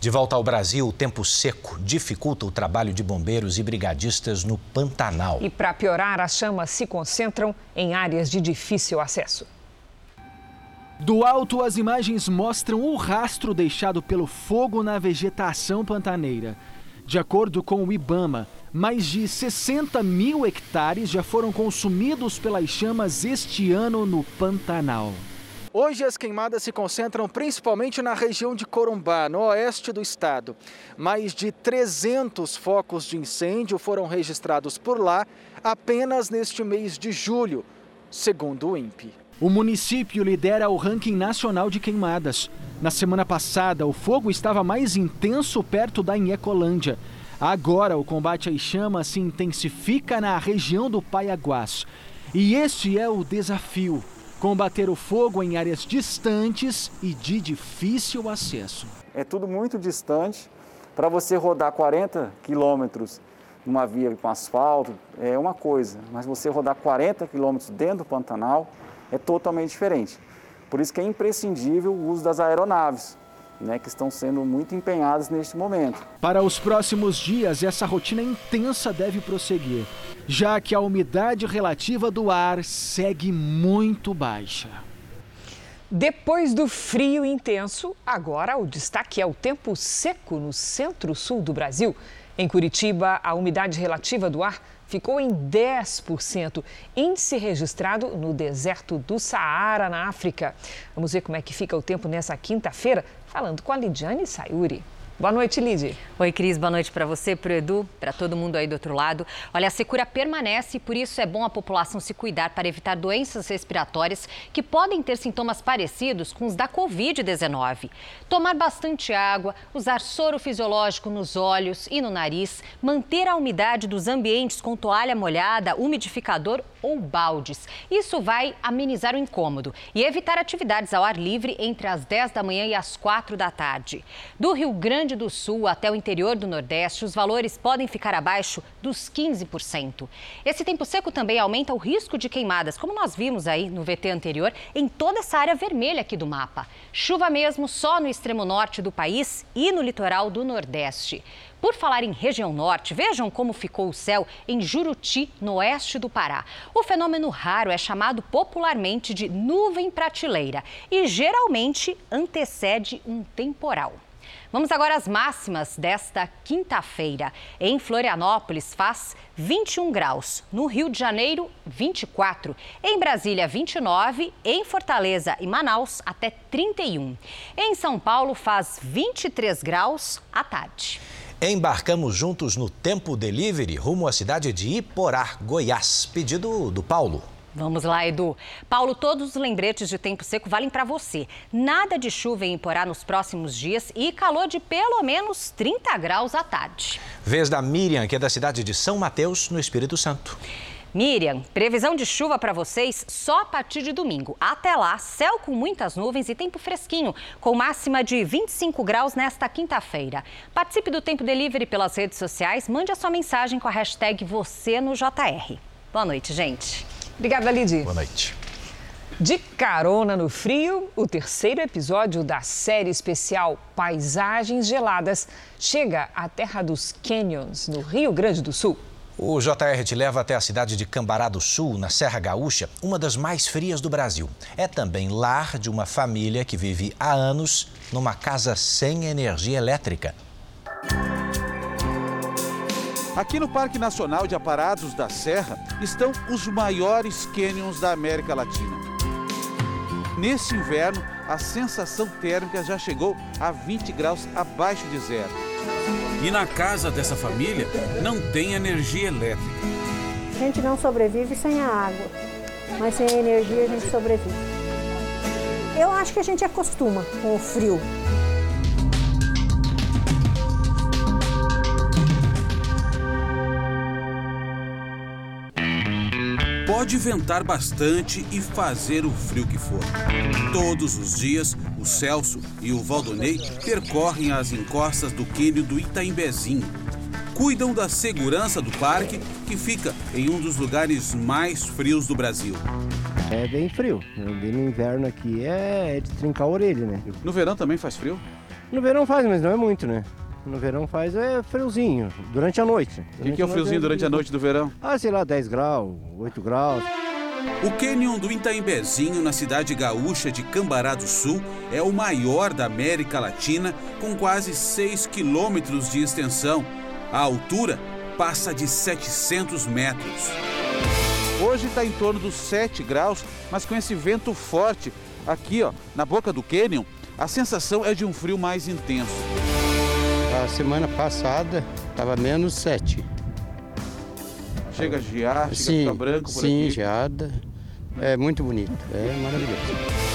De volta ao Brasil, o tempo seco dificulta o trabalho de bombeiros e brigadistas no Pantanal. E para piorar, as chamas se concentram em áreas de difícil acesso. Do alto, as imagens mostram o rastro deixado pelo fogo na vegetação pantaneira. De acordo com o Ibama, mais de 60 mil hectares já foram consumidos pelas chamas este ano no Pantanal. Hoje as queimadas se concentram principalmente na região de Corumbá, no oeste do estado. Mais de 300 focos de incêndio foram registrados por lá apenas neste mês de julho, segundo o INPE. O município lidera o ranking nacional de queimadas. Na semana passada, o fogo estava mais intenso perto da Inhecolândia. Agora, o combate às chamas se intensifica na região do Paiaguás. E este é o desafio: combater o fogo em áreas distantes e de difícil acesso. É tudo muito distante. Para você rodar 40 quilômetros numa via com asfalto é uma coisa, mas você rodar 40 quilômetros dentro do Pantanal é totalmente diferente. Por isso que é imprescindível o uso das aeronaves, né, que estão sendo muito empenhadas neste momento. Para os próximos dias, essa rotina intensa deve prosseguir, já que a umidade relativa do ar segue muito baixa. Depois do frio intenso, agora o destaque é o tempo seco no centro-sul do Brasil. Em Curitiba, a umidade relativa do ar ficou em 10%, índice registrado no deserto do Saara, na África. Vamos ver como é que fica o tempo nessa quinta-feira, falando com a Lidiane Sayuri. Boa noite, Lid. Oi, Cris. Boa noite para você, para o Edu, para todo mundo aí do outro lado. Olha, a secura permanece e por isso é bom a população se cuidar para evitar doenças respiratórias que podem ter sintomas parecidos com os da Covid-19. Tomar bastante água, usar soro fisiológico nos olhos e no nariz, manter a umidade dos ambientes com toalha molhada, umidificador ou baldes. Isso vai amenizar o incômodo e evitar atividades ao ar livre entre as 10 da manhã e as 4 da tarde. Do Rio Grande do Sul até o interior do Nordeste, os valores podem ficar abaixo dos 15%. Esse tempo seco também aumenta o risco de queimadas, como nós vimos aí no VT anterior, em toda essa área vermelha aqui do mapa. Chuva mesmo só no extremo norte do país e no litoral do Nordeste. Por falar em região norte, vejam como ficou o céu em Juruti, no oeste do Pará. O fenômeno raro é chamado popularmente de nuvem prateleira e geralmente antecede um temporal. Vamos agora às máximas desta quinta-feira. Em Florianópolis faz 21 graus, no Rio de Janeiro 24, em Brasília 29, em Fortaleza e Manaus até 31. Em São Paulo faz 23 graus à tarde. Embarcamos juntos no Tempo Delivery rumo à cidade de Iporá, Goiás. Pedido do Paulo. Vamos lá, Edu. Paulo, todos os lembretes de tempo seco valem para você. Nada de chuva em Iporá nos próximos dias e calor de pelo menos 30 graus à tarde. Vez da Miriam, que é da cidade de São Mateus, no Espírito Santo. Miriam, previsão de chuva para vocês só a partir de domingo. Até lá, céu com muitas nuvens e tempo fresquinho, com máxima de 25 graus nesta quinta-feira. Participe do Tempo Delivery pelas redes sociais, mande a sua mensagem com a hashtag você no JR. Boa noite, gente. Obrigada, Lidy. Boa noite. De carona no frio, o terceiro episódio da série especial Paisagens Geladas chega à terra dos Canyons, no Rio Grande do Sul. O JR te leva até a cidade de Cambará do Sul, na Serra Gaúcha, uma das mais frias do Brasil. É também lar de uma família que vive há anos numa casa sem energia elétrica. Aqui no Parque Nacional de Aparados da Serra estão os maiores cânions da América Latina. Nesse inverno, a sensação térmica já chegou a 20 graus abaixo de zero. E na casa dessa família não tem energia elétrica. A gente não sobrevive sem a água, mas sem a energia a gente sobrevive. Eu acho que a gente acostuma com o frio. Pode ventar bastante e fazer o frio que for. Todos os dias, o Celso e o Valdonei percorrem as encostas do cânion do Itaimbezinho. Cuidam da segurança do parque, que fica em um dos lugares mais frios do Brasil. É bem frio. No inverno aqui é de trincar a orelha, né? No verão também faz frio? No verão faz, mas não é muito, né? No verão faz é friozinho, durante a noite. O que, que, é o friozinho durante a noite do verão? Ah, sei lá, 10 graus, 8 graus. O cânion do Itaimbezinho, na cidade gaúcha de Cambará do Sul, é o maior da América Latina, com quase 6 quilômetros de extensão. A altura passa de 700 metros. Hoje está em torno dos 7 graus, mas com esse vento forte aqui, ó, na boca do cânion, a sensação é de um frio mais intenso. A semana passada estava menos 7. Chega a gear, chega sim, a ficar branco por sim, aqui. geada. É muito bonito, é maravilhoso.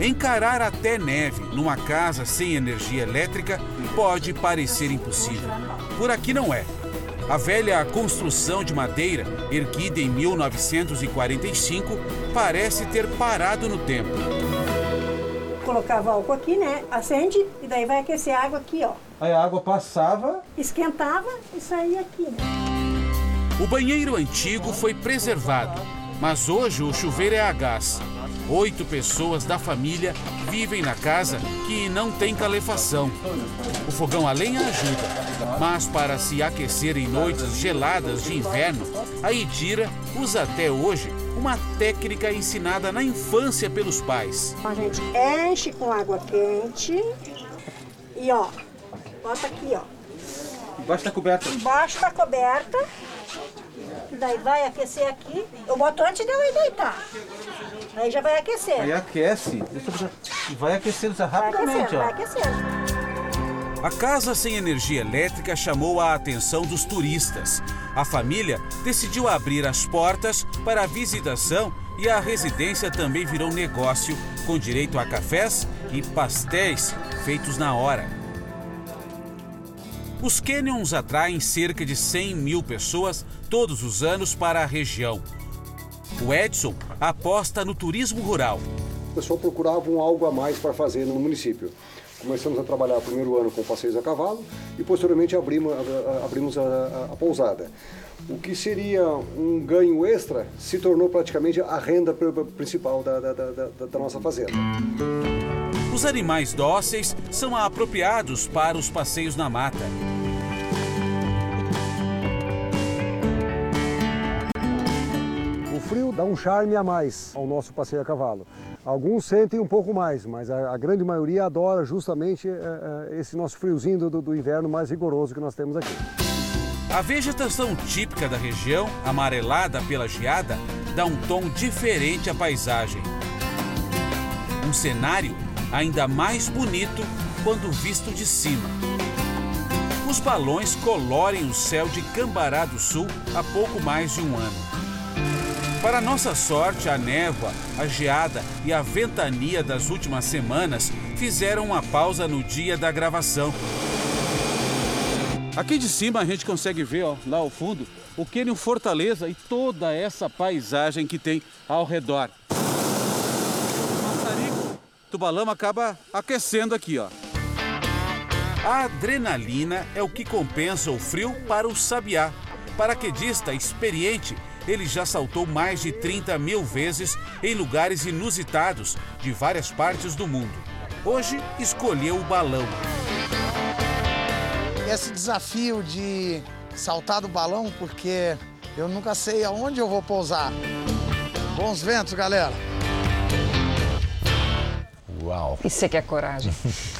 Encarar até neve numa casa sem energia elétrica pode parecer impossível. Por aqui não é. A velha construção de madeira, erguida em 1945, parece ter parado no tempo. Colocava álcool aqui, né? Acende e daí vai aquecer a água aqui, ó. Aí a água passava. Esquentava e saía aqui, né? O banheiro antigo foi preservado, mas hoje o chuveiro é a gás. Oito pessoas da família vivem na casa que não tem calefação. O fogão a lenha ajuda, mas para se aquecer em noites geladas de inverno, a Idira usa até hoje uma técnica ensinada na infância pelos pais. A gente enche com água quente e ó, bota aqui, ó. Embaixo da coberta. Embaixo da coberta. Daí vai aquecer aqui. Eu boto antes de eu ir deitar. Aí já vai aquecer. Aí aquece. E vai aquecendo rapidamente, vai aquecendo, ó. Vai aquecendo. A casa sem energia elétrica chamou a atenção dos turistas. A família decidiu abrir as portas para a visitação e a residência também virou negócio, com direito a cafés e pastéis feitos na hora. Os canyons atraem cerca de 100 mil pessoas todos os anos para a região. O Edson aposta no turismo rural. O pessoal procurava um algo a mais para fazer no município. Começamos a trabalhar o primeiro ano com passeios a cavalo e posteriormente abrimos, abrimos a, a, a pousada. O que seria um ganho extra se tornou praticamente a renda principal da, da, da, da nossa fazenda. Os animais dóceis são apropriados para os passeios na mata. Frio dá um charme a mais ao nosso passeio a cavalo. Alguns sentem um pouco mais, mas a, a grande maioria adora justamente é, esse nosso friozinho do, do inverno mais rigoroso que nós temos aqui. A vegetação típica da região, amarelada pela geada, dá um tom diferente à paisagem. Um cenário ainda mais bonito quando visto de cima. Os balões colorem o céu de Cambará do Sul há pouco mais de um ano. Para nossa sorte, a névoa, a geada e a ventania das últimas semanas fizeram uma pausa no dia da gravação. Aqui de cima a gente consegue ver, ó, lá ao fundo, o Cânion Fortaleza e toda essa paisagem que tem ao redor. O maçarico do balão acaba aquecendo aqui, ó. A adrenalina é o que compensa o frio para o sabiá. Paraquedista experiente ele já saltou mais de 30 mil vezes em lugares inusitados de várias partes do mundo. Hoje escolheu o balão. Esse desafio de saltar do balão, porque eu nunca sei aonde eu vou pousar. Bons ventos, galera! Uau! Isso é que é coragem.